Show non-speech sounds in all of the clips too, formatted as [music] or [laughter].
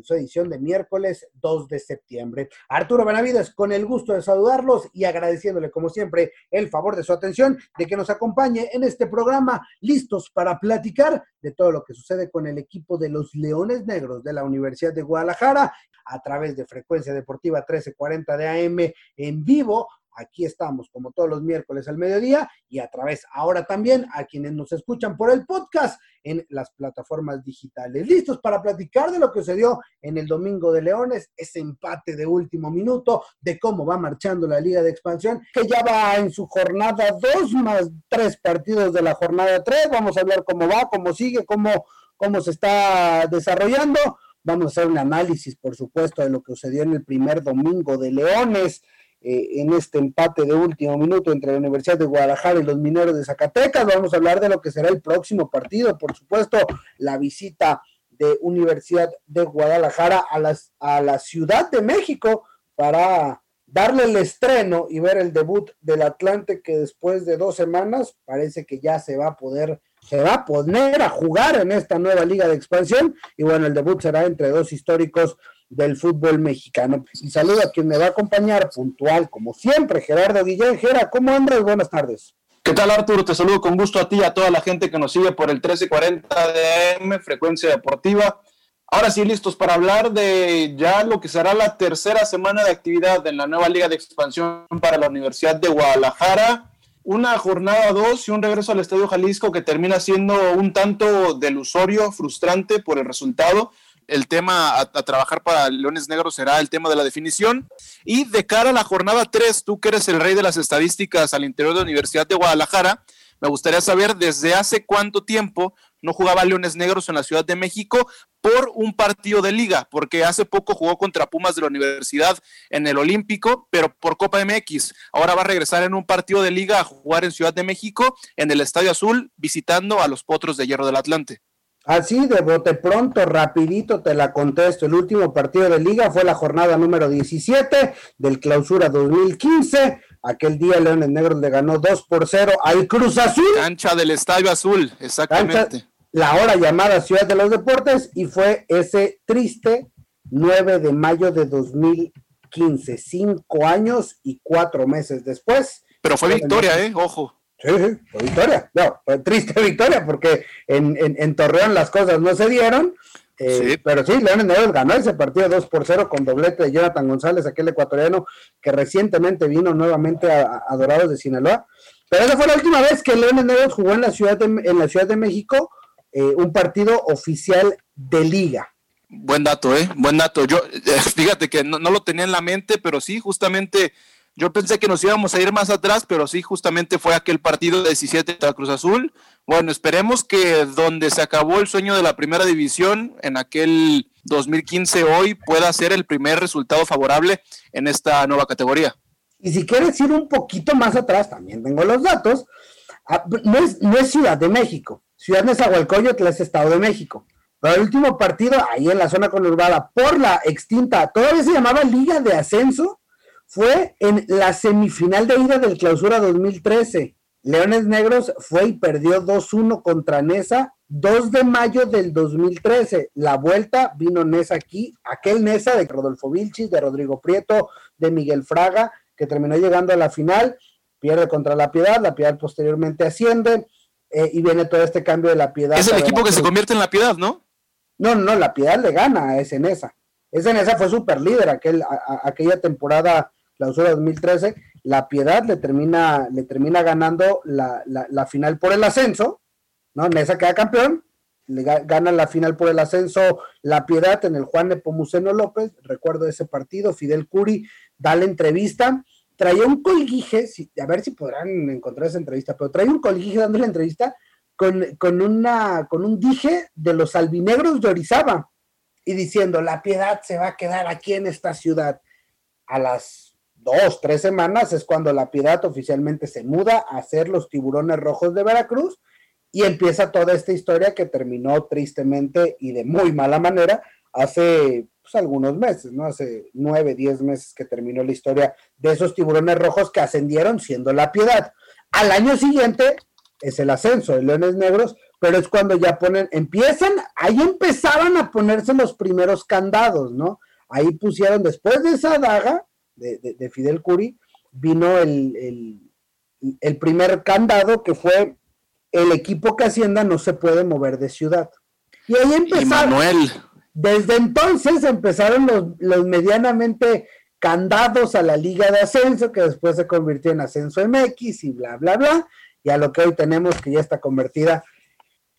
en su edición de miércoles 2 de septiembre. Arturo Benavides, con el gusto de saludarlos y agradeciéndole, como siempre, el favor de su atención, de que nos acompañe en este programa, listos para platicar de todo lo que sucede con el equipo de los Leones Negros de la Universidad de Guadalajara a través de Frecuencia Deportiva 1340 de AM en vivo Aquí estamos como todos los miércoles al mediodía y a través ahora también a quienes nos escuchan por el podcast en las plataformas digitales. Listos para platicar de lo que sucedió en el Domingo de Leones, ese empate de último minuto, de cómo va marchando la Liga de Expansión, que ya va en su jornada dos más tres partidos de la jornada tres. Vamos a hablar cómo va, cómo sigue, cómo, cómo se está desarrollando. Vamos a hacer un análisis, por supuesto, de lo que sucedió en el primer domingo de Leones. Eh, en este empate de último minuto entre la Universidad de Guadalajara y los mineros de Zacatecas. Vamos a hablar de lo que será el próximo partido, por supuesto, la visita de Universidad de Guadalajara a, las, a la Ciudad de México para darle el estreno y ver el debut del Atlante que después de dos semanas parece que ya se va a poder, se va a poner a jugar en esta nueva liga de expansión y bueno, el debut será entre dos históricos del fútbol mexicano. Y saludo a quien me va a acompañar puntual, como siempre, Gerardo Guillén. Gera, ¿cómo andas? Buenas tardes. ¿Qué tal, Arturo? Te saludo con gusto a ti y a toda la gente que nos sigue por el 1340 de AM, Frecuencia Deportiva. Ahora sí, listos para hablar de ya lo que será la tercera semana de actividad en la nueva Liga de Expansión para la Universidad de Guadalajara. Una jornada dos y un regreso al Estadio Jalisco que termina siendo un tanto delusorio, frustrante por el resultado el tema a, trabajar para Leones Negros será el tema de la definición. Y de cara a la jornada 3, tú que eres el rey de las estadísticas al interior de la Universidad de Guadalajara, me gustaría saber desde hace cuánto tiempo no jugaba Leones Negros en la Ciudad de México por un partido de liga, porque hace poco jugó contra Pumas de la Universidad en el Olímpico, pero por Copa MX. Ahora va a regresar en un partido de liga a jugar en Ciudad de México, en el Estadio Azul, visitando a los Potros de Hierro del Atlante. Así de bote pronto, rapidito te la contesto. El último partido de liga fue la jornada número 17 del clausura 2015. Aquel día Leones Negros le ganó 2 por 0 al Cruz Azul. Cancha del Estadio Azul, exactamente. la hora llamada Ciudad de los Deportes y fue ese triste 9 de mayo de 2015, cinco años y cuatro meses después. Pero fue victoria, ¿eh? Ojo. Sí, sí, fue victoria. No, fue triste [laughs] victoria porque en, en, Torreón las cosas no se dieron. Eh, pero sí, Leones Negros ganó ese partido 2 por 0 con doblete de Jonathan González, aquel ecuatoriano que recientemente vino nuevamente a, Dorados de Sinaloa. Pero esa fue la última vez que Leones Negros jugó en la Ciudad de, en la ciudad de México eh, un partido oficial de liga. Buen dato, ¿eh? Buen dato. Yo, eh, [laughs] fíjate que no, no, lo tenía en la mente, pero sí, justamente yo pensé que nos íbamos a ir más atrás, pero sí, justamente fue aquel partido de 17 de Cruz Azul. Bueno, esperemos que donde se acabó el sueño de la primera división en aquel 2015 hoy pueda ser el primer resultado favorable en esta nueva categoría. Y si quieres ir un poquito más atrás, también tengo los datos. Ah, no es, no es Ciudad de México. Ciudad de Zahualcóyotl es Estado de México. Pero el último partido, ahí en la zona conurbada, por la extinta, todavía se llamaba Liga de Ascenso, fue en la semifinal de ida del clausura 2013. Leones Negros fue y perdió 2-1 contra Nesa 2 de mayo del 2013. La vuelta vino Nesa aquí, aquel Nesa de Rodolfo Vilchis, de Rodrigo Prieto, de Miguel Fraga, que terminó llegando a la final, pierde contra la Piedad, la Piedad posteriormente asciende eh, y viene todo este cambio de la Piedad. Es el equipo que se convierte en la Piedad, ¿no? No, no, la Piedad le gana a ese Nesa. Ese Nesa fue super líder aquel, aquella temporada clausura 2013, la Piedad le termina, le termina ganando la, la, final por el ascenso, ¿no? Nesa queda campeón, le gana la final por el ascenso La Piedad en el Juan Nepomuceno López, recuerdo ese partido, Fidel Curi da la entrevista, traía un colguije, a ver si podrán encontrar esa entrevista, pero traía un colguije dando la entrevista con, con, una, con un dije de los albinegros de Orizaba, y diciendo, la piedad se va a quedar aquí en esta ciudad. A las dos, tres semanas es cuando la piedad oficialmente se muda a ser los tiburones rojos de Veracruz y empieza toda esta historia que terminó tristemente y de muy mala manera hace pues, algunos meses, ¿no? Hace nueve, diez meses que terminó la historia de esos tiburones rojos que ascendieron siendo la piedad. Al año siguiente es el ascenso de Leones Negros, pero es cuando ya ponen, empiezan, ahí empezaban a ponerse los primeros candados, ¿no? Ahí pusieron, después de esa daga de, Fidel Curi, vino el, el, primer candado que fue el equipo que Hacienda no se puede mover de ciudad. Y ahí empezaron. Manuel. Desde entonces empezaron los, los medianamente candados a la Liga de Ascenso, que después se convirtió en Ascenso MX y bla, bla, bla, y a lo que hoy tenemos que ya está convertida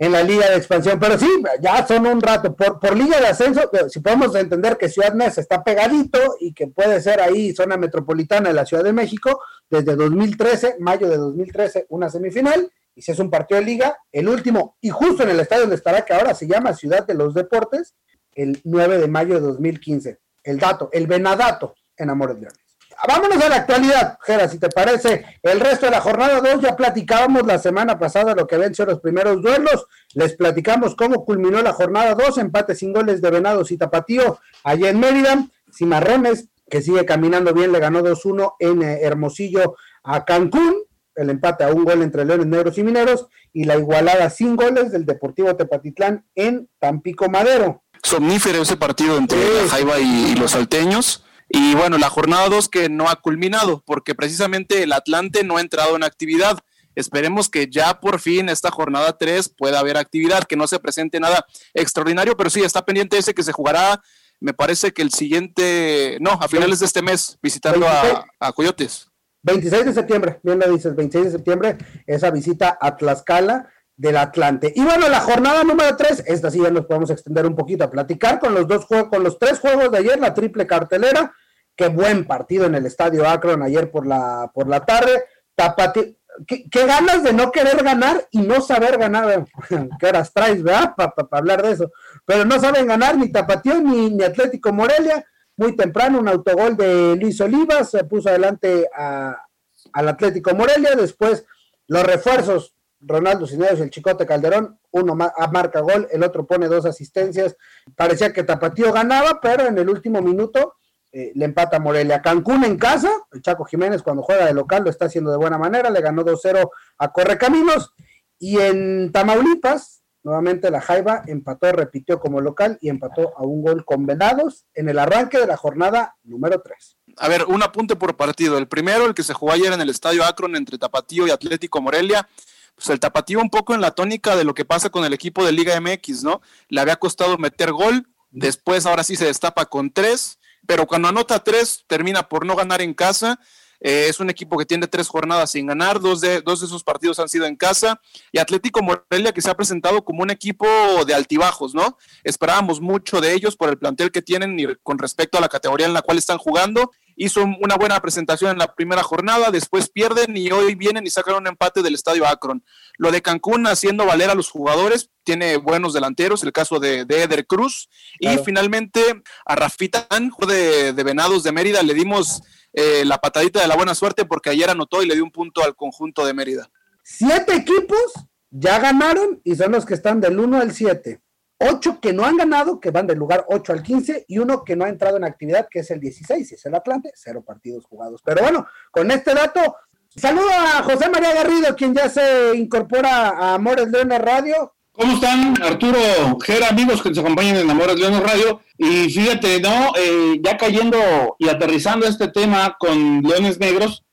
en la Liga de Expansión. Pero sí, ya son un rato. Por, por Liga de Ascenso, eh, si podemos entender que Ciudad Nez está pegadito y que puede ser ahí zona metropolitana de la Ciudad de México, desde 2013, mayo de 2013, una semifinal, y si es un partido de liga, el último, y justo en el estadio donde estará, que ahora se llama Ciudad de los Deportes, el 9 de mayo de 2015. El dato, el venadato en Amores Leones. Vámonos a la actualidad, Jera, si te parece. El resto de la jornada 2 ya platicábamos la semana pasada lo que ven ser los primeros duelos. Les platicamos cómo culminó la jornada 2, empate sin goles de Venados y Tapatío allá en Mérida. Cimarrones, que sigue caminando bien, le ganó 2-1 en eh, Hermosillo a Cancún. El empate a un gol entre Leones Negros y Mineros. Y la igualada sin goles del Deportivo Tepatitlán en Tampico Madero. Somnífero ese partido entre Jaiba y los salteños y bueno, la jornada 2 que no ha culminado, porque precisamente el Atlante no ha entrado en actividad. Esperemos que ya por fin esta jornada 3 pueda haber actividad, que no se presente nada extraordinario, pero sí está pendiente ese que se jugará, me parece que el siguiente, no, a finales de este mes, visitando a, Coyotes. 26 de septiembre, bien lo dices, 26 de septiembre, esa visita a Tlaxcala del Atlante. Y bueno, la jornada número 3, esta sí ya nos podemos extender un poquito a platicar con los dos juegos, con los tres juegos de ayer, la triple cartelera. Qué buen partido en el estadio Akron ayer por la, por la tarde. Tapati, ¿qué, ganas de no querer ganar y no saber ganar. [laughs] ¿Qué horas traes, verdad? Para hablar de eso. Pero no saben ganar ni Tapatío ni, Atlético Morelia. Muy temprano, un autogol de Luis Olivas se puso adelante al Atlético Morelia. Después, los refuerzos Ronaldo Cisneros y el Chicote Calderón, uno marca gol, el otro pone dos asistencias. Parecía que Tapatío ganaba, pero en el último minuto eh, le empata Morelia. Cancún en casa, el Chaco Jiménez cuando juega de local lo está haciendo de buena manera, le ganó 2-0 a Correcaminos. Y en Tamaulipas, nuevamente la Jaiba empató, repitió como local y empató a un gol con Venados en el arranque de la jornada número 3. A ver, un apunte por partido. El primero, el que se jugó ayer en el Estadio Akron entre Tapatío y Atlético Morelia, pues el Tapatío un poco en la tónica de lo que pasa con el equipo de Liga MX, ¿no? Le había costado meter gol, después ahora sí se destapa con tres, pero cuando anota tres, termina por no ganar en casa. Eh, es un equipo que tiene tres jornadas sin ganar, dos de, dos de esos partidos han sido en casa. Y Atlético Morelia, que se ha presentado como un equipo de altibajos, ¿no? Esperábamos mucho de ellos por el plantel que tienen y con respecto a la categoría en la cual están jugando. Hizo una buena presentación en la primera jornada, después pierden y hoy vienen y sacan un empate del estadio Akron. Lo de Cancún haciendo valer a los jugadores, tiene buenos delanteros, el caso de, Eder Cruz. Y finalmente a Rafitán, de, de Venados de Mérida, le dimos eh, la patadita de la buena suerte porque ayer anotó y le dio un punto al conjunto de Mérida. Siete equipos ya ganaron y son los que están del 1 al 7. Ocho que no han ganado, que van del lugar 8 al 15, y uno que no ha entrado en actividad, que es el 16, es el Atlante, cero partidos jugados. Pero bueno, con este dato, saludo a José María Garrido, quien ya se incorpora a Amores Leones Radio. ¿Cómo están, Arturo, Gera, amigos que nos acompañan en Amores Leones Radio? Y fíjate, ¿no? Eh, ya cayendo y aterrizando este tema con Leones Negros,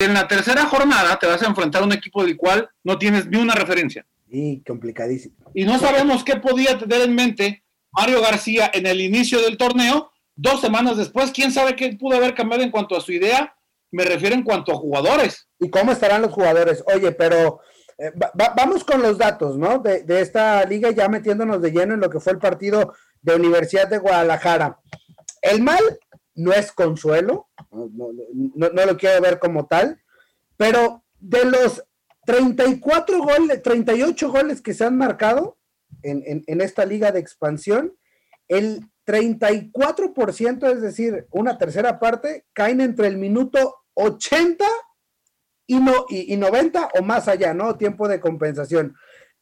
en la tercera jornada te vas a enfrentar a un equipo del cual no tienes ni una referencia. Y complicadísimo. Y no sabemos qué podía tener en mente Mario García en el inicio del torneo. Dos semanas después, quién sabe qué pudo haber cambiado en cuanto a su idea. Me refiero en cuanto a jugadores. ¿Y cómo estarán los jugadores? Oye, pero eh, vamos con los datos, ¿no? De, esta liga, ya metiéndonos de lleno en lo que fue el partido de Universidad de Guadalajara. El mal no es consuelo, no, lo quiero ver como tal, pero de los 34 goles, 38 goles que se han marcado en, esta liga de expansión, el 34%, es decir, una tercera parte, caen entre el minuto 80 y, no, y, 90 o más allá, ¿no? Tiempo de compensación.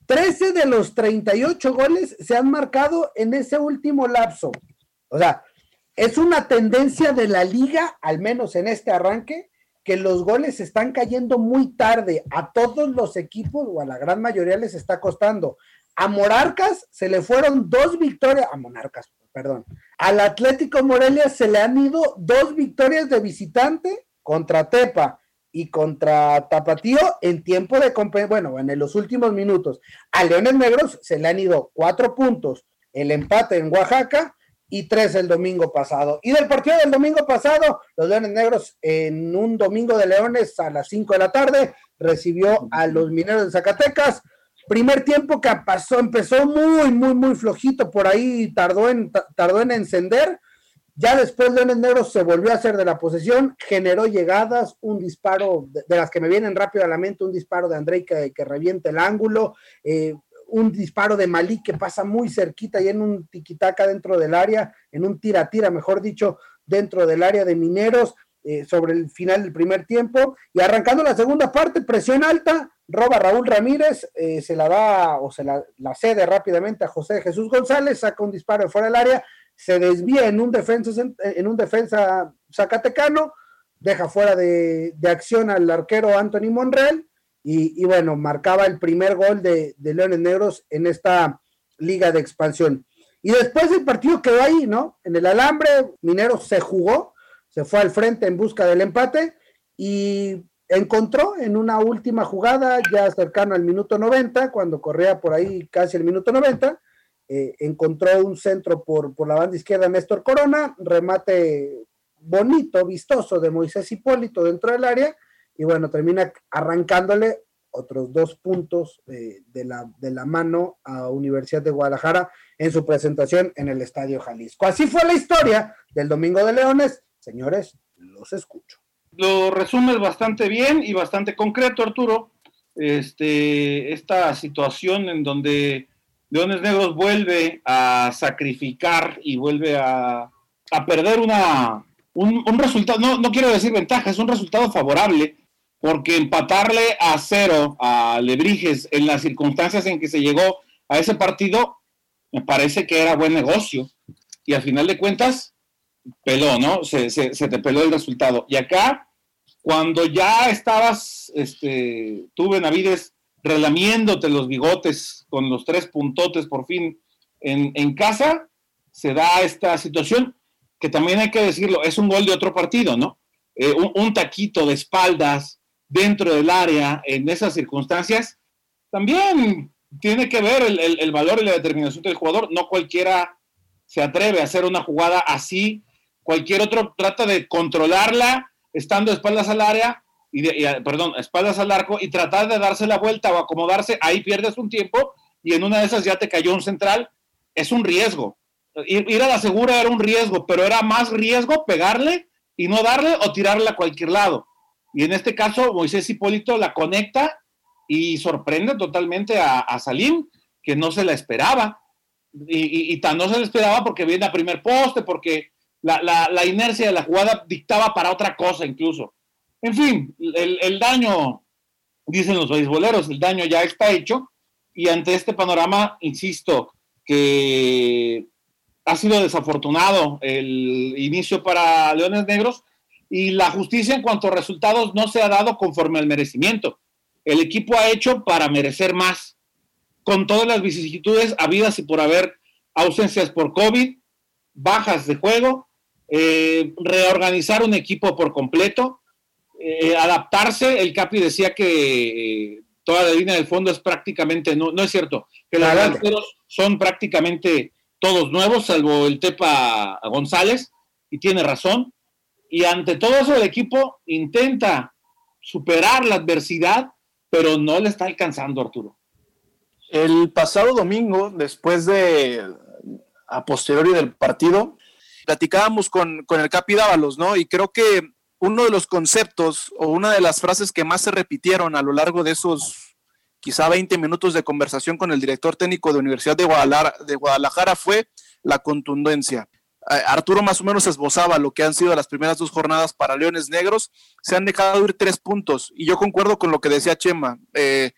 13 de los 38 goles se han marcado en ese último lapso. O sea, es una tendencia de la liga, al menos en este arranque, que los goles están cayendo muy tarde. A todos los equipos, o a la gran mayoría, les está costando. A Monarcas se le fueron dos victorias, a Monarcas, perdón. Al Atlético Morelia se le han ido dos victorias de visitante contra Tepa y contra Tapatío en tiempo de bueno, en los últimos minutos. A Leones Negros se le han ido cuatro puntos, el empate en Oaxaca y tres el domingo pasado. Y del partido del domingo pasado, los Leones Negros en un domingo de Leones a las cinco de la tarde recibió a los Mineros de Zacatecas. Primer tiempo que pasó, empezó muy, muy, muy flojito por ahí, tardó en, tardó en encender ya después Leones Negros se volvió a hacer de la posesión, generó llegadas, un disparo de, las que me vienen rápido a la mente, un disparo de Andrei que, que revienta el ángulo, eh, un disparo de Malí que pasa muy cerquita y en un tiquitaca dentro del área, en un tira-tira, mejor dicho, dentro del área de Mineros, eh, sobre el final del primer tiempo. Y arrancando la segunda parte, presión alta, roba Raúl Ramírez, eh, se la da o se la, la, cede rápidamente a José Jesús González, saca un disparo de fuera del área se desvía en un defensa, en un defensa zacatecano, deja fuera de, acción al arquero Anthony Monreal y, bueno, marcaba el primer gol de, Leones Negros en esta liga de expansión. Y después el partido quedó ahí, ¿no? En el alambre, Minero se jugó, se fue al frente en busca del empate y encontró en una última jugada, ya cercano al minuto 90, cuando corría por ahí casi el minuto 90, eh, encontró un centro por, por la banda izquierda Néstor Corona, remate bonito, vistoso de Moisés Hipólito dentro del área, y bueno, termina arrancándole otros dos puntos de, la, de la mano a Universidad de Guadalajara en su presentación en el Estadio Jalisco. Así fue la historia del Domingo de Leones. Señores, los escucho. Lo resumes bastante bien y bastante concreto, Arturo. Este, esta situación en donde Leones Negros vuelve a sacrificar y vuelve a, perder una, un, resultado, no, no, quiero decir ventaja, es un resultado favorable, porque empatarle a cero a Lebrijes en las circunstancias en que se llegó a ese partido, me parece que era buen negocio. Y al final de cuentas, peló, ¿no? Se, se, se te peló el resultado. Y acá, cuando ya estabas, este, tú, Benavides, relamiéndote los bigotes con los tres puntotes por fin en, casa, se da esta situación que también hay que decirlo, es un gol de otro partido, ¿no? Eh, un, taquito de espaldas dentro del área en esas circunstancias, también tiene que ver el, valor y la determinación del jugador. No cualquiera se atreve a hacer una jugada así, cualquier otro trata de controlarla estando de espaldas al área y, perdón, espaldas al arco y tratar de darse la vuelta o acomodarse, ahí pierdes un tiempo y en una de esas ya te cayó un central, es un riesgo. Ir, a la segura era un riesgo, pero era más riesgo pegarle y no darle o tirarle a cualquier lado. Y en este caso, Moisés Hipólito la conecta y sorprende totalmente a, a Salim, que no se la esperaba. Y, y, tan no se la esperaba porque viene a primer poste, porque la, la, la inercia de la jugada dictaba para otra cosa incluso. En fin, el, daño, dicen los beisboleros, el daño ya está hecho y ante este panorama, insisto, que ha sido desafortunado el inicio para Leones Negros y la justicia en cuanto a resultados no se ha dado conforme al merecimiento. El equipo ha hecho para merecer más, con todas las vicisitudes habidas y por haber ausencias por COVID, bajas de juego, eh, reorganizar un equipo por completo, eh, adaptarse. El Capi decía que eh, toda la línea del fondo es prácticamente, no, no es cierto, que los delanteros son prácticamente todos nuevos, salvo el Tepa González, y tiene razón. Y ante todo eso el equipo intenta superar la adversidad, pero no le está alcanzando Arturo. El pasado domingo, después de a posteriori del partido, platicábamos con, con el Capi Dávalos, ¿no? Y creo que uno de los conceptos o una de las frases que más se repitieron a lo largo de esos quizá 20 minutos de conversación con el director técnico de Universidad de Guadalajara, de Guadalajara fue la contundencia. Arturo más o menos esbozaba lo que han sido las primeras dos jornadas para Leones Negros. Se han dejado ir tres puntos y yo concuerdo con lo que decía Chema. Eh,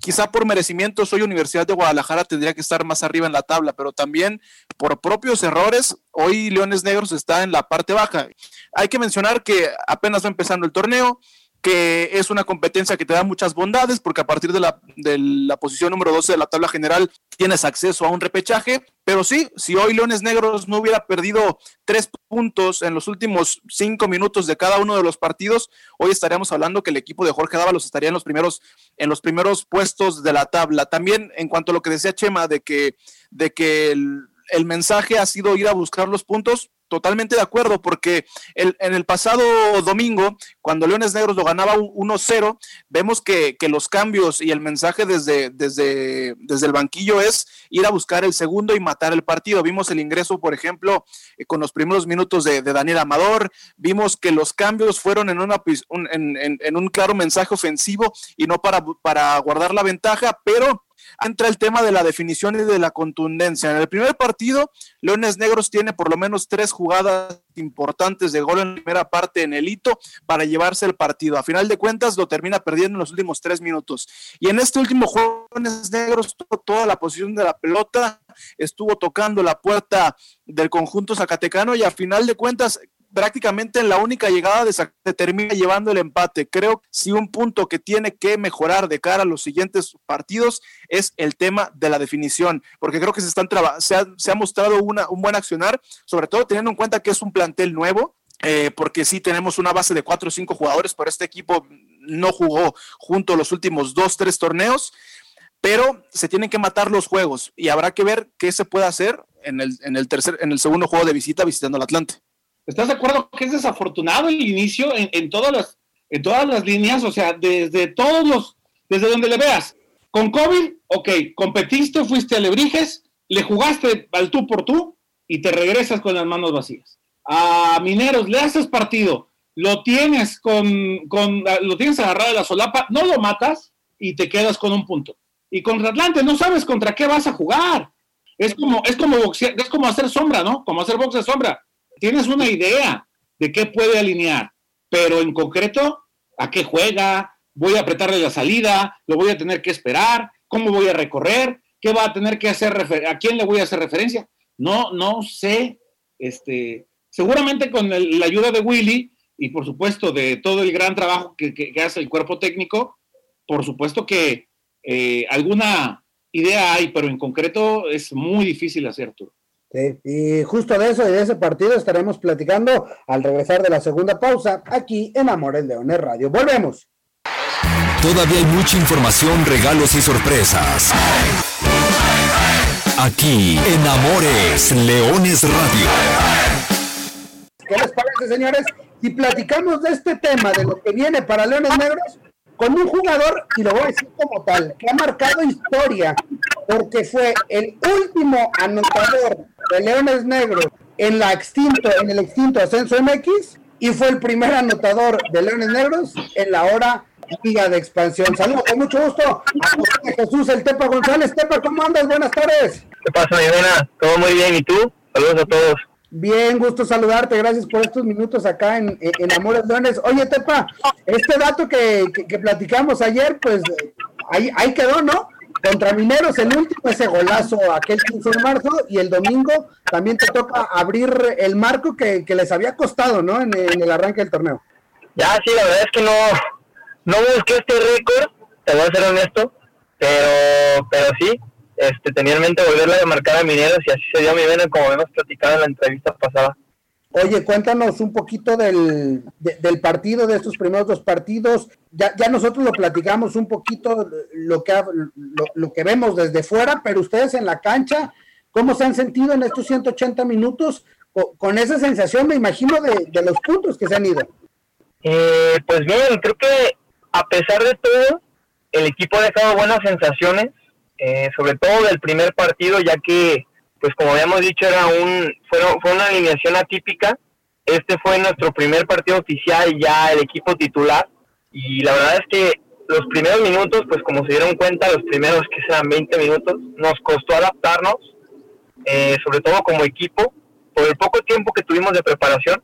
quizá por merecimiento soy Universidad de Guadalajara tendría que estar más arriba en la tabla, pero también por propios errores, hoy Leones Negros está en la parte baja. Hay que mencionar que apenas va empezando el torneo, que es una competencia que te da muchas bondades, porque a partir de la, de la posición número 12 de la tabla general tienes acceso a un repechaje, pero sí, si hoy Leones Negros no hubiera perdido tres puntos en los últimos cinco minutos de cada uno de los partidos, hoy estaríamos hablando que el equipo de Jorge Dávalos estaría en los primeros, en los primeros puestos de la tabla. También en cuanto a lo que decía Chema, de que, de que el, el mensaje ha sido ir a buscar los puntos, totalmente de acuerdo, porque el, en el pasado domingo, cuando Leones Negros lo ganaba 1-0, vemos que, que, los cambios y el mensaje desde, desde, desde el banquillo es ir a buscar el segundo y matar el partido. Vimos el ingreso, por ejemplo, eh, con los primeros minutos de, Daniel Amador, vimos que los cambios fueron en, una, un, en, en un claro mensaje ofensivo y no para, para guardar la ventaja, pero entra el tema de la definición y de la contundencia. En el primer partido, Leones Negros tiene por lo menos tres jugadas importantes de gol en la primera parte en el hito para llevarse el partido. A final de cuentas, lo termina perdiendo en los últimos tres minutos. Y en este último juego, Negros, toda la posición de la pelota, estuvo tocando la puerta del conjunto zacatecano y a final de cuentas prácticamente en la única llegada de se termina llevando el empate. Creo que si un punto que tiene que mejorar de cara a los siguientes partidos es el tema de la definición, porque creo que se, están se, ha, se ha mostrado una, un buen accionar, sobre todo teniendo en cuenta que es un plantel nuevo, eh, porque sí tenemos una base de cuatro o cinco jugadores, pero este equipo no jugó junto los últimos dos, tres torneos, pero se tienen que matar los juegos y habrá que ver qué se puede hacer en el, en el, tercer, en el segundo juego de visita visitando el Atlante. ¿Estás de acuerdo que es desafortunado el inicio en, todas las, en todas las líneas? O sea, desde todos los, desde donde le veas. Con COVID, ok, competiste, fuiste a Lebrijes, le jugaste al tú por tú y te regresas con las manos vacías. A Mineros, le haces partido, lo tienes con, con lo tienes agarrado de la solapa, no lo matas y te quedas con un punto. Y contra Atlante no sabes contra qué vas a jugar. Es como, es como boxear, es como hacer sombra, ¿no? Como hacer boxe de sombra tienes una idea de qué puede alinear, pero en concreto, ¿a qué juega? ¿Voy a apretarle la salida? ¿Lo voy a tener que esperar? ¿Cómo voy a recorrer? ¿Qué va a tener que hacer? ¿A quién le voy a hacer referencia? No, no sé. Este, seguramente con el, la ayuda de Willy y por supuesto de todo el gran trabajo que, que, que hace el cuerpo técnico, por supuesto que eh, alguna idea hay, pero en concreto es muy difícil hacer, tú. Sí, y justo de eso y de ese partido estaremos platicando al regresar de la segunda pausa aquí en Amores Leones Radio. Volvemos. Todavía hay mucha información, regalos y sorpresas. Aquí en Amores Leones Radio. ¿Qué les parece, señores? Si platicamos de este tema, de lo que viene para Leones Negros, con un jugador, y lo voy a decir como tal, que ha marcado historia, porque fue el último anotador de Leones Negros en la extinto, en el extinto Ascenso MX, y fue el primer anotador de Leones Negros en la hora Liga de Expansión. Saludos, con mucho gusto a Jesús el Tepa González. Tepa, ¿cómo andas? Buenas tardes. ¿Qué pasa, mi? Todo muy bien, ¿y tú? Saludos a todos. Bien, gusto saludarte, gracias por estos minutos acá en, en Amores Leones. Oye, Tepa, este dato que, que, platicamos ayer, pues ahí, ahí, quedó, ¿no? Contra Mineros, el último, ese golazo aquel 15 de marzo, y el domingo también te toca abrir el marco que, que les había costado, ¿no? En, en, el arranque del torneo. Ya, sí, la verdad es que no, no busqué este récord, te voy a ser honesto, pero, pero sí, este, tenía en mente volverla a marcar a Mineros y así se dio mi vena como hemos platicado en la entrevista pasada. Oye, cuéntanos un poquito del, de, del partido, de estos primeros dos partidos. Ya, ya nosotros lo platicamos un poquito, lo que, lo, lo, que vemos desde fuera, pero ustedes en la cancha, ¿cómo se han sentido en estos 180 minutos? Con, con esa sensación, me imagino, de, de, los puntos que se han ido. Eh, pues bien, creo que a pesar de todo, el equipo ha dejado buenas sensaciones, eh, sobre todo del primer partido, ya que pues como habíamos dicho, era un, fue, fue una alineación atípica. Este fue nuestro primer partido oficial, ya el equipo titular. Y la verdad es que los primeros minutos, pues como se dieron cuenta, los primeros que sean 20 minutos, nos costó adaptarnos, eh, sobre todo como equipo, por el poco tiempo que tuvimos de preparación,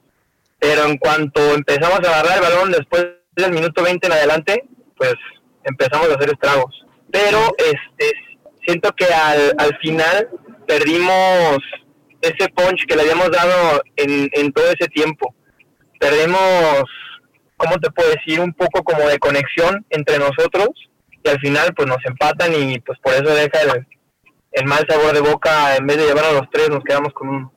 pero en cuanto empezamos a agarrar el balón después del minuto 20 en adelante, pues empezamos a hacer estragos. Pero este siento que al, al final perdimos ese punch que le habíamos dado en, en todo ese tiempo. Perdimos ¿cómo te puedo decir? Un poco como de conexión entre nosotros y al final pues nos empatan y pues por eso deja el, mal sabor de boca, en vez de llevar a los tres nos quedamos con uno.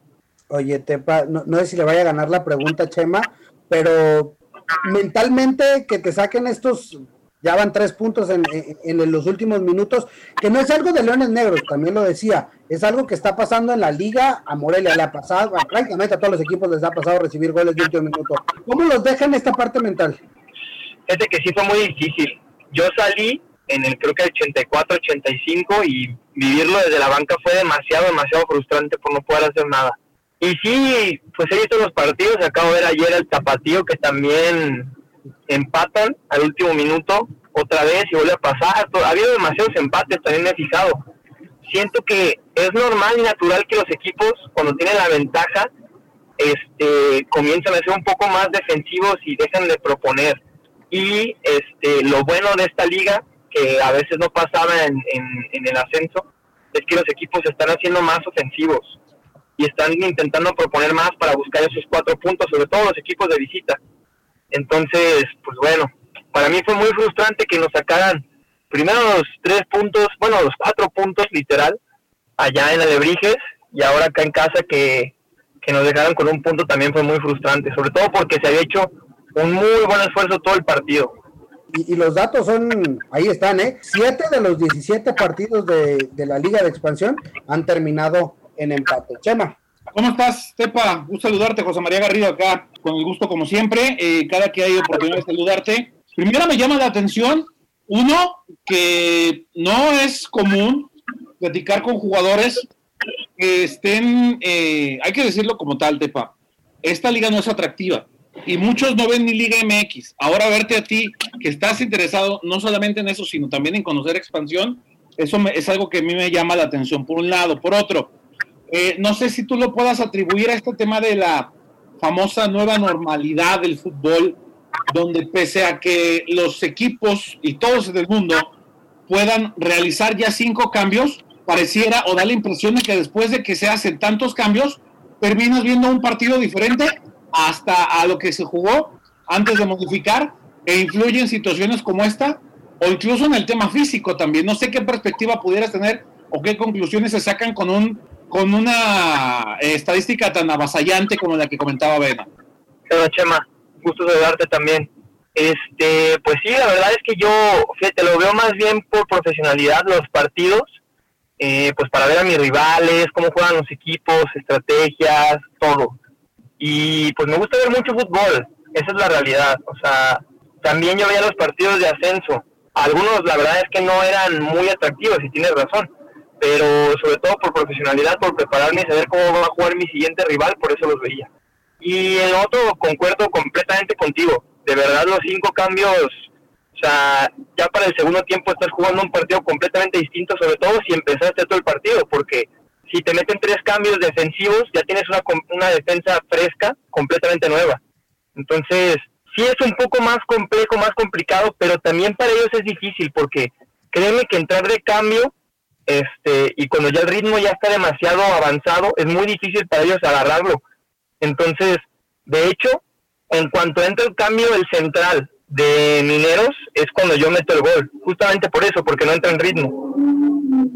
Oye, Tepa, no, no sé si le vaya a ganar la pregunta, Chema, pero mentalmente que te saquen estos ya van tres puntos en, en, los últimos minutos, que no es algo de Leones Negros, también lo decía, es algo que está pasando en la liga, a Morelia le ha pasado, prácticamente a todos los equipos les ha pasado recibir goles de último minuto. ¿Cómo los dejan esta parte mental? Fíjate que sí fue muy difícil. Yo salí en el creo que el 84, 85 y vivirlo desde la banca fue demasiado, demasiado frustrante por no poder hacer nada. Y sí, pues he visto los partidos, acabo de ver ayer el Tapatío que también empatan al último minuto otra vez y vuelve a pasar. Ha habido demasiados empates, también me he fijado. Siento que es normal y natural que los equipos, cuando tienen la ventaja, este, comienzan a ser un poco más defensivos y dejan de proponer. Y este, lo bueno de esta liga, que a veces no pasaba en, en el ascenso, es que los equipos están haciendo más ofensivos y están intentando proponer más para buscar esos cuatro puntos, sobre todo los equipos de visita. Entonces, pues bueno, para mí fue muy frustrante que nos sacaran primero los tres puntos, bueno, los cuatro puntos literal, allá en Alebrijes y ahora acá en casa que, nos dejaron con un punto también fue muy frustrante, sobre todo porque se había hecho un muy buen esfuerzo todo el partido. Y, los datos son, ahí están, ¿eh? Siete de los 17 partidos de, de la Liga de Expansión han terminado en empate. Chema. ¿Cómo estás, Tepa? Gusto saludarte, José María Garrido, acá, con el gusto como siempre. Eh, cada que hay oportunidad de saludarte. Primero me llama la atención, uno, que no es común platicar con jugadores que estén, eh, hay que decirlo como tal, Tepa, esta liga no es atractiva y muchos no ven ni Liga MX. Ahora verte a ti, que estás interesado no solamente en eso, sino también en conocer expansión, eso es algo que a mí me llama la atención, por un lado. Por otro, eh, no sé si tú lo puedas atribuir a este tema de la famosa nueva normalidad del fútbol, donde pese a que los equipos y todos en el mundo puedan realizar ya cinco cambios, pareciera o da la impresión de que después de que se hacen tantos cambios, terminas viendo un partido diferente hasta a lo que se jugó antes de modificar e influye en situaciones como esta o incluso en el tema físico también. No sé qué perspectiva pudieras tener o qué conclusiones se sacan con un con una eh, estadística tan avasallante como la que comentaba Bena. Pero Chema, gusto saludarte también. Este, pues sí, la verdad es que yo, fíjate, lo veo más bien por profesionalidad los partidos, eh, pues para ver a mis rivales, cómo juegan los equipos, estrategias, todo. Y pues me gusta ver mucho fútbol, esa es la realidad. O sea, también yo veía los partidos de ascenso. Algunos, la verdad es que no eran muy atractivos, y tienes razón pero sobre todo por profesionalidad, por prepararme y saber cómo va a jugar mi siguiente rival, por eso los veía. Y en otro concuerdo completamente contigo, de verdad los cinco cambios, o sea, ya para el segundo tiempo estás jugando un partido completamente distinto, sobre todo si empezaste todo el partido, porque si te meten tres cambios defensivos, ya tienes una, una defensa fresca, completamente nueva. Entonces, sí es un poco más complejo, más complicado, pero también para ellos es difícil, porque créeme que entrar de cambio este y cuando ya el ritmo ya está demasiado avanzado es muy difícil para ellos agarrarlo. Entonces de hecho en cuanto entra el cambio del central de mineros es cuando yo meto el gol justamente por eso porque no entra en ritmo.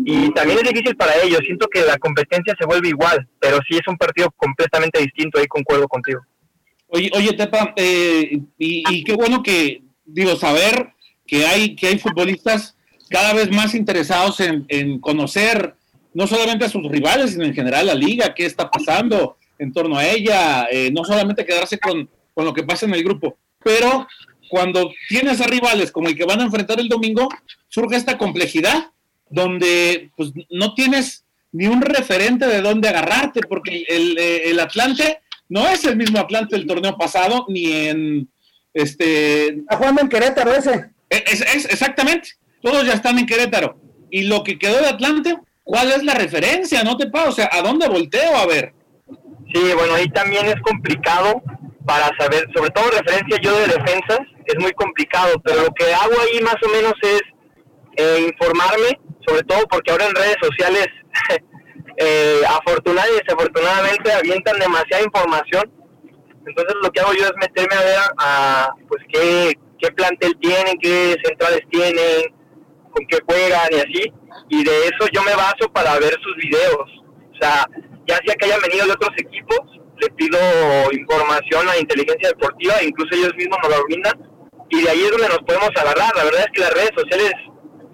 Y también es difícil para ellos siento que la competencia se vuelve igual pero sí es un partido completamente distinto ahí concuerdo contigo. Oye oye Tepa eh, y, y qué bueno que digo saber que hay que hay futbolistas cada vez más interesados en, conocer no solamente a sus rivales, sino en general la liga, qué está pasando en torno a ella, eh, no solamente quedarse con, lo que pasa en el grupo, pero cuando tienes a rivales como el que van a enfrentar el domingo, surge esta complejidad donde pues, no tienes ni un referente de dónde agarrarte, porque el, eh, el Atlante no es el mismo Atlante del torneo pasado, ni en este... Está jugando en Querétaro ese. Es, es, exactamente. Todos ya están en Querétaro. Y lo que quedó de Atlante, ¿cuál es la referencia? No te pago, o sea, ¿a dónde volteo a ver? Sí, bueno, ahí también es complicado para saber, sobre todo referencia yo de defensas, es muy complicado, pero lo que hago ahí más o menos es eh, informarme, sobre todo porque ahora en redes sociales, [laughs] eh, afortunadamente y desafortunadamente, avientan demasiada información. Entonces lo que hago yo es meterme a ver a, pues qué, qué plantel tienen, qué centrales tienen, con qué juegan y así. Y de eso yo me baso para ver sus videos. O sea, ya sea que hayan venido de otros equipos, le pido información a inteligencia deportiva, incluso ellos mismos nos lo brindan, y de ahí es donde nos podemos agarrar. La verdad es que las redes sociales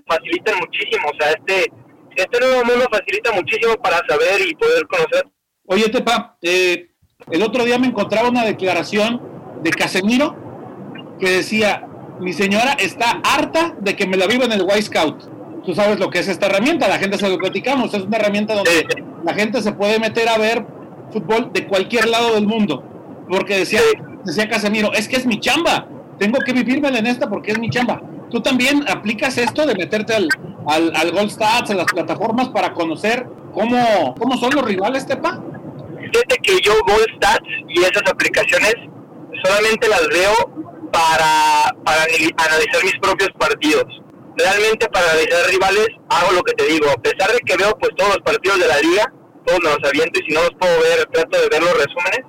facilitan muchísimo, o sea, este, este nuevo mundo facilita muchísimo para saber y poder conocer. Oye, Tepa, eh, el otro día me encontraba una declaración de Casemiro que decía, mi señora está harta de que me la viva en el White Scout. Tú sabes lo que es esta herramienta, la gente se lo platicamos, es una herramienta donde la gente se puede meter a ver fútbol de cualquier lado del mundo. Porque decía, decía Casemiro, es que es mi chamba, tengo que vivirme en esta porque es mi chamba. ¿Tú también aplicas esto de meterte al, al, al Gold Stats, a las plataformas para conocer cómo, cómo son los rivales, Tepa? Fíjate que yo Gold Stats y esas aplicaciones solamente las veo para, para analizar mis propios partidos. Realmente para analizar rivales hago lo que te digo, a pesar de que veo pues todos los partidos de la liga, todos me los aviento y si no los puedo ver, trato de ver los resúmenes.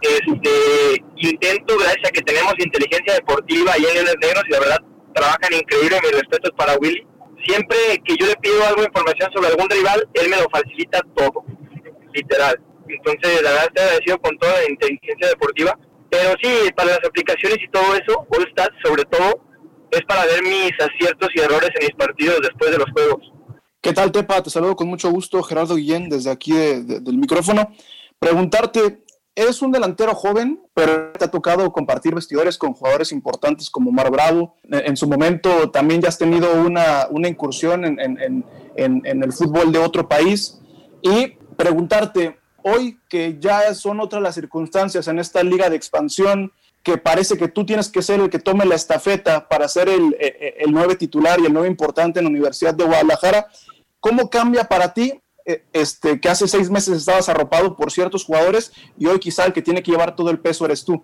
Este, intento, gracias a que tenemos inteligencia deportiva y en Leones Negros, y la verdad trabajan increíble, mis respetos para Willy. Siempre que yo le pido algo de información sobre algún rival, él me lo facilita todo, literal. Entonces, la verdad, estoy agradecido con toda la inteligencia deportiva. Pero sí, para las aplicaciones y todo eso, All Stats, sobre todo, es para ver mis aciertos y errores en mis partidos después de los juegos. ¿Qué tal, Tepa? Te saludo con mucho gusto, Gerardo Guillén, desde aquí del micrófono. Preguntarte, eres un delantero joven, pero te ha tocado compartir vestidores con jugadores importantes como Mar Bravo. En, su momento también ya has tenido una, una incursión en, en, en, el fútbol de otro país. Y preguntarte, hoy que ya son otras las circunstancias en esta liga de expansión, que parece que tú tienes que ser el que tome la estafeta para ser el, el, el nuevo titular y el nuevo importante en la Universidad de Guadalajara, ¿Cómo cambia para ti eh, este, que hace seis meses estabas arropado por ciertos jugadores y hoy quizá el que tiene que llevar todo el peso eres tú?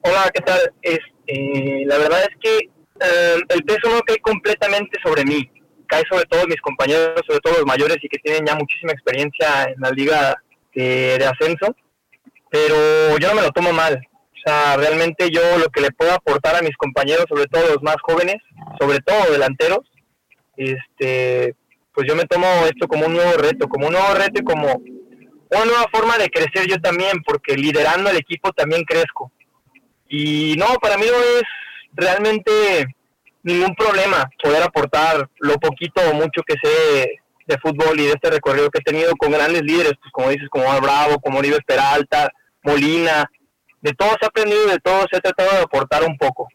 Hola, ¿qué tal? Es, eh, la verdad es que eh, el peso no cae completamente sobre mí, cae sobre todos mis compañeros, sobre todo los mayores y que tienen ya muchísima experiencia en la liga de, de ascenso, pero yo no me lo tomo mal. O sea, realmente yo lo que le puedo aportar a mis compañeros, sobre todo los más jóvenes, sobre todo delanteros, este, pues yo me tomo esto como un nuevo reto, como un nuevo reto y como una nueva forma de crecer yo también, porque liderando el equipo también crezco. Y no, para mí no es realmente ningún problema poder aportar lo poquito o mucho que sé de fútbol y de este recorrido que he tenido con grandes líderes, pues como dices, como Bravo, como Oliver Peralta, Molina, de todos he aprendido, de todos he tratado de aportar un poco.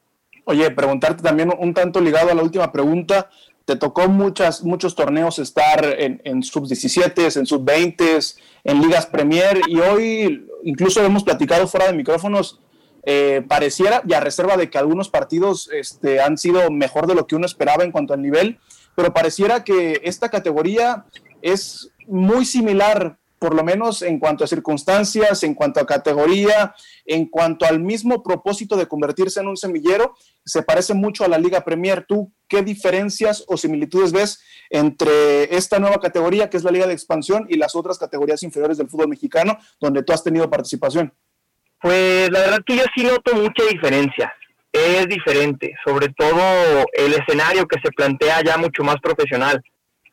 Oye, preguntarte también un tanto ligado a la última pregunta, te tocó muchas, muchos torneos estar en, en sub-17, en sub-20, en ligas Premier y hoy incluso hemos platicado fuera de micrófonos, eh, pareciera, y a reserva de que algunos partidos este, han sido mejor de lo que uno esperaba en cuanto al nivel, pero pareciera que esta categoría es muy similar por lo menos en cuanto a circunstancias, en cuanto a categoría, en cuanto al mismo propósito de convertirse en un semillero, se parece mucho a la Liga Premier. ¿Tú qué diferencias o similitudes ves entre esta nueva categoría, que es la Liga de Expansión, y las otras categorías inferiores del fútbol mexicano, donde tú has tenido participación? Pues la verdad que yo sí noto mucha diferencia. Es diferente, sobre todo el escenario que se plantea ya mucho más profesional.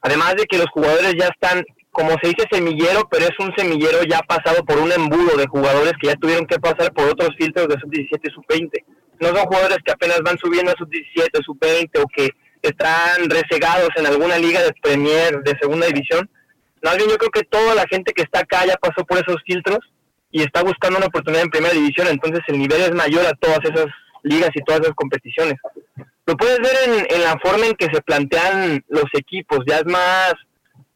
Además de que los jugadores ya están como se dice semillero, pero es un semillero ya pasado por un embudo de jugadores que ya tuvieron que pasar por otros filtros de sub-17 y sub-20. No son jugadores que apenas van subiendo a sub-17, sub-20 o que están resegados en alguna liga de Premier, de segunda división. Más bien yo creo que toda la gente que está acá ya pasó por esos filtros y está buscando una oportunidad en primera división, entonces el nivel es mayor a todas esas ligas y todas esas competiciones. Lo puedes ver en, en la forma en que se plantean los equipos, ya es más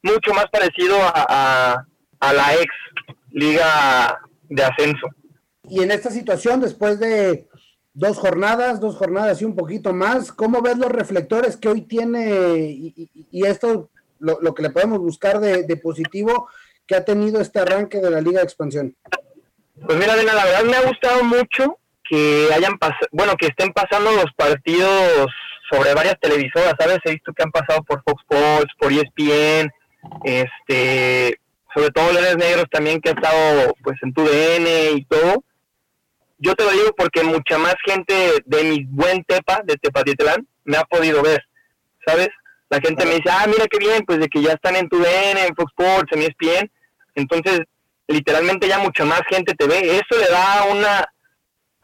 mucho más parecido a, la ex liga de ascenso. Y en esta situación, después de dos jornadas, dos jornadas y un poquito más. ¿Cómo ves los reflectores que hoy tiene y, esto, lo, que le podemos buscar de, positivo que ha tenido este arranque de la Liga de Expansión? Pues mira, la verdad me ha gustado mucho que hayan bueno, que estén pasando los partidos sobre varias televisoras, ¿sabes? He visto que han pasado por Fox Sports, por ESPN, este, sobre todo Leones Negros también que ha estado pues en tu DN y todo yo te lo digo porque mucha más gente de mi buen Tepa, de Tepatitlán, me ha podido ver, ¿sabes? La gente me dice, ah, mira qué bien, pues de que ya están en tu DN, en Fox Sports, en ESPN. Entonces, literalmente ya mucha más gente te ve. Eso le da una,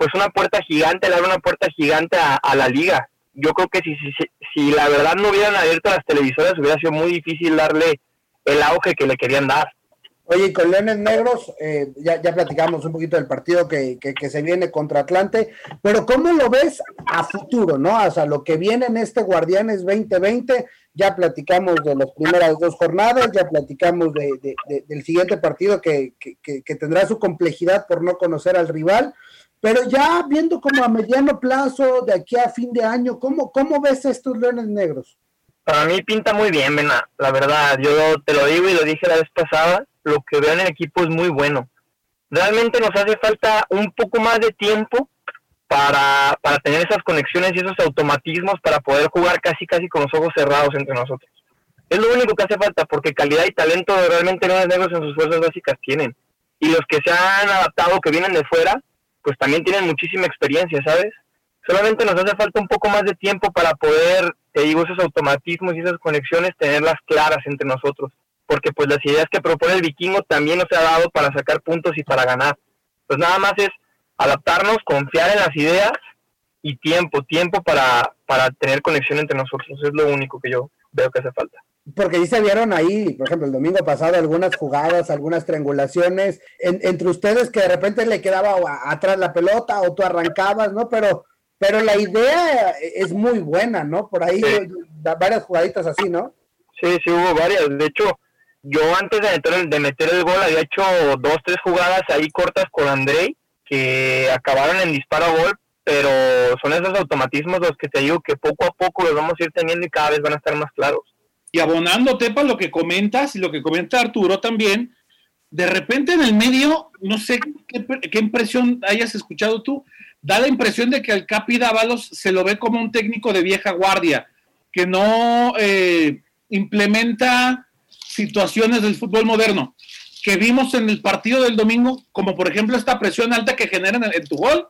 pues una puerta gigante, le da una puerta gigante a, la liga. Yo creo que si, si, si la verdad no hubieran abierto las televisoras, hubiera sido muy difícil darle el auge que le querían dar. Oye, y con Leones Negros, eh, ya, ya platicamos un poquito del partido que, que, se viene contra Atlante, pero ¿cómo lo ves a futuro, no? O sea, lo que viene en este Guardianes 2020, ya platicamos de las primeras dos jornadas, ya platicamos de, del siguiente partido que, que, tendrá su complejidad por no conocer al rival, pero ya viendo como a mediano plazo, de aquí a fin de año, ¿cómo, cómo ves estos Leones Negros? Para mí pinta muy bien, Mena, la verdad, yo te lo digo y lo dije la vez pasada, lo que veo en el equipo es muy bueno. Realmente nos hace falta un poco más de tiempo para, para tener esas conexiones y esos automatismos para poder jugar casi casi con los ojos cerrados entre nosotros. Es lo único que hace falta porque calidad y talento realmente los negros en sus fuerzas básicas tienen. Y los que se han adaptado, que vienen de fuera, pues también tienen muchísima experiencia, ¿sabes? Solamente nos hace falta un poco más de tiempo para poder, te digo, esos automatismos y esas conexiones tenerlas claras entre nosotros porque pues las ideas que propone el vikingo también nos ha dado para sacar puntos y para ganar. Pues nada más es adaptarnos, confiar en las ideas y tiempo, tiempo para, para tener conexión entre nosotros. Es lo único que yo veo que hace falta. Porque ahí se vieron ahí, por ejemplo, el domingo pasado algunas jugadas, algunas triangulaciones entre ustedes que de repente le quedaba atrás la pelota o tú arrancabas, ¿no? Pero, pero la idea es muy buena, ¿no? Por ahí varias jugaditas así, ¿no? Sí, sí, hubo varias. De hecho, yo antes de meter, de meter el gol había hecho dos, tres jugadas ahí cortas con Andrei que acabaron en disparo a gol, pero son esos automatismos los que te digo que poco a poco los vamos a ir teniendo y cada vez van a estar más claros. Y abonando, Tepa, lo que comentas y lo que comenta Arturo también, de repente en el medio, no sé qué, qué impresión hayas escuchado tú, da la impresión de que al Capi Dávalos se lo ve como un técnico de vieja guardia, que no eh, implementa situaciones del fútbol moderno que vimos en el partido del domingo, como por ejemplo esta presión alta que generan en, tu gol.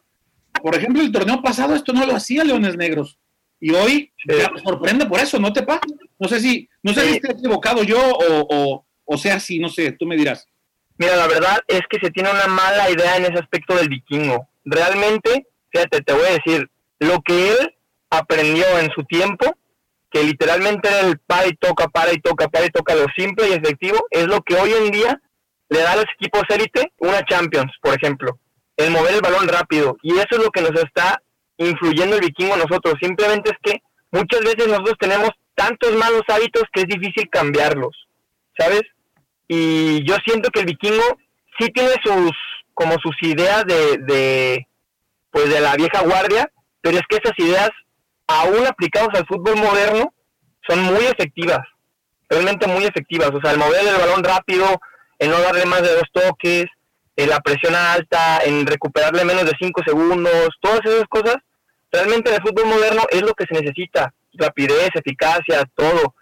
Por ejemplo, el torneo pasado esto no lo hacía Leones Negros. Y hoy me sorprende por eso, ¿no te pasa? No sé si, no sé si estoy equivocado yo o, o, sea si, no sé, tú me dirás. Mira, la verdad es que se tiene una mala idea en ese aspecto del vikingo. Realmente, fíjate, te voy a decir, lo que él aprendió en su tiempo que literalmente el para y toca, para y toca, para y toca, lo simple y efectivo, es lo que hoy en día le da a los equipos élite una Champions, por ejemplo. El mover el balón rápido. Y eso es lo que nos está influyendo el vikingo a nosotros. Simplemente es que muchas veces nosotros tenemos tantos malos hábitos que es difícil cambiarlos, ¿sabes? Y yo siento que el vikingo sí tiene sus, como sus ideas de, de pues de la vieja guardia, pero es que esas ideas aún aplicados al fútbol moderno, son muy efectivas, realmente muy efectivas. O sea, el mover el balón rápido, el no darle más de dos toques, en la presión alta, en recuperarle menos de cinco segundos, todas esas cosas, realmente en el fútbol moderno es lo que se necesita, rapidez, eficacia, todo.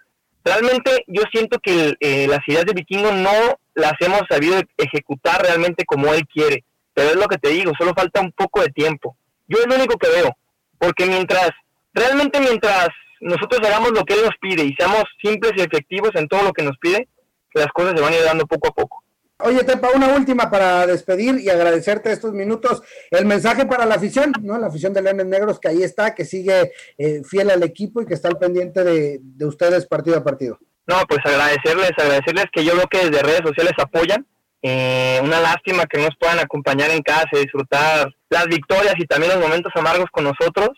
Realmente yo siento que eh, las ideas de Vikingo no las hemos sabido ejecutar realmente como él quiere, pero es lo que te digo, solo falta un poco de tiempo. Yo es lo único que veo, porque mientras realmente mientras nosotros hagamos lo que Él nos pide y seamos simples y efectivos en todo lo que nos pide, las cosas se van a ir dando poco a poco. Oye, Tepa, una última para despedir y agradecerte estos minutos. El mensaje para la afición, ¿no? La afición de Leones Negros que ahí está, que sigue eh, fiel al equipo y que está al pendiente de, de, ustedes partido a partido. No, pues agradecerles, agradecerles que yo veo que desde redes sociales apoyan. Eh, una lástima que nos puedan acompañar en casa y disfrutar las victorias y también los momentos amargos con nosotros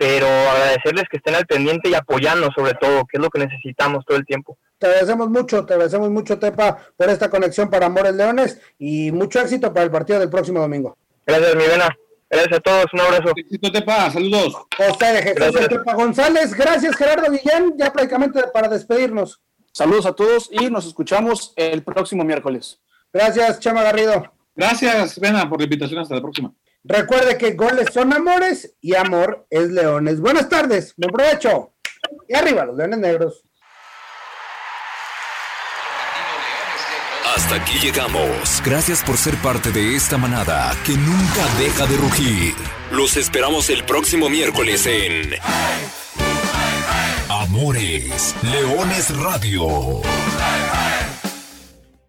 pero agradecerles que estén al pendiente y apoyarnos sobre todo, que es lo que necesitamos todo el tiempo. Te agradecemos mucho, te agradecemos mucho, Tepa, por esta conexión para Amores Leones y mucho éxito para el partido del próximo domingo. Gracias, mi vena. Gracias a todos, un abrazo. Éxito, Tepa, saludos. José de Jesús Gracias. Tepa González, gracias Gerardo Guillén, ya prácticamente para despedirnos. Saludos a todos y nos escuchamos el próximo miércoles. Gracias, Chama Garrido. Gracias, Vena, por la invitación. Hasta la próxima. Recuerde que goles son amores y amor es leones. Buenas tardes, buen provecho. Y arriba los leones negros. Hasta aquí llegamos. Gracias por ser parte de esta manada que nunca deja de rugir. Los esperamos el próximo miércoles en Amores Leones Radio.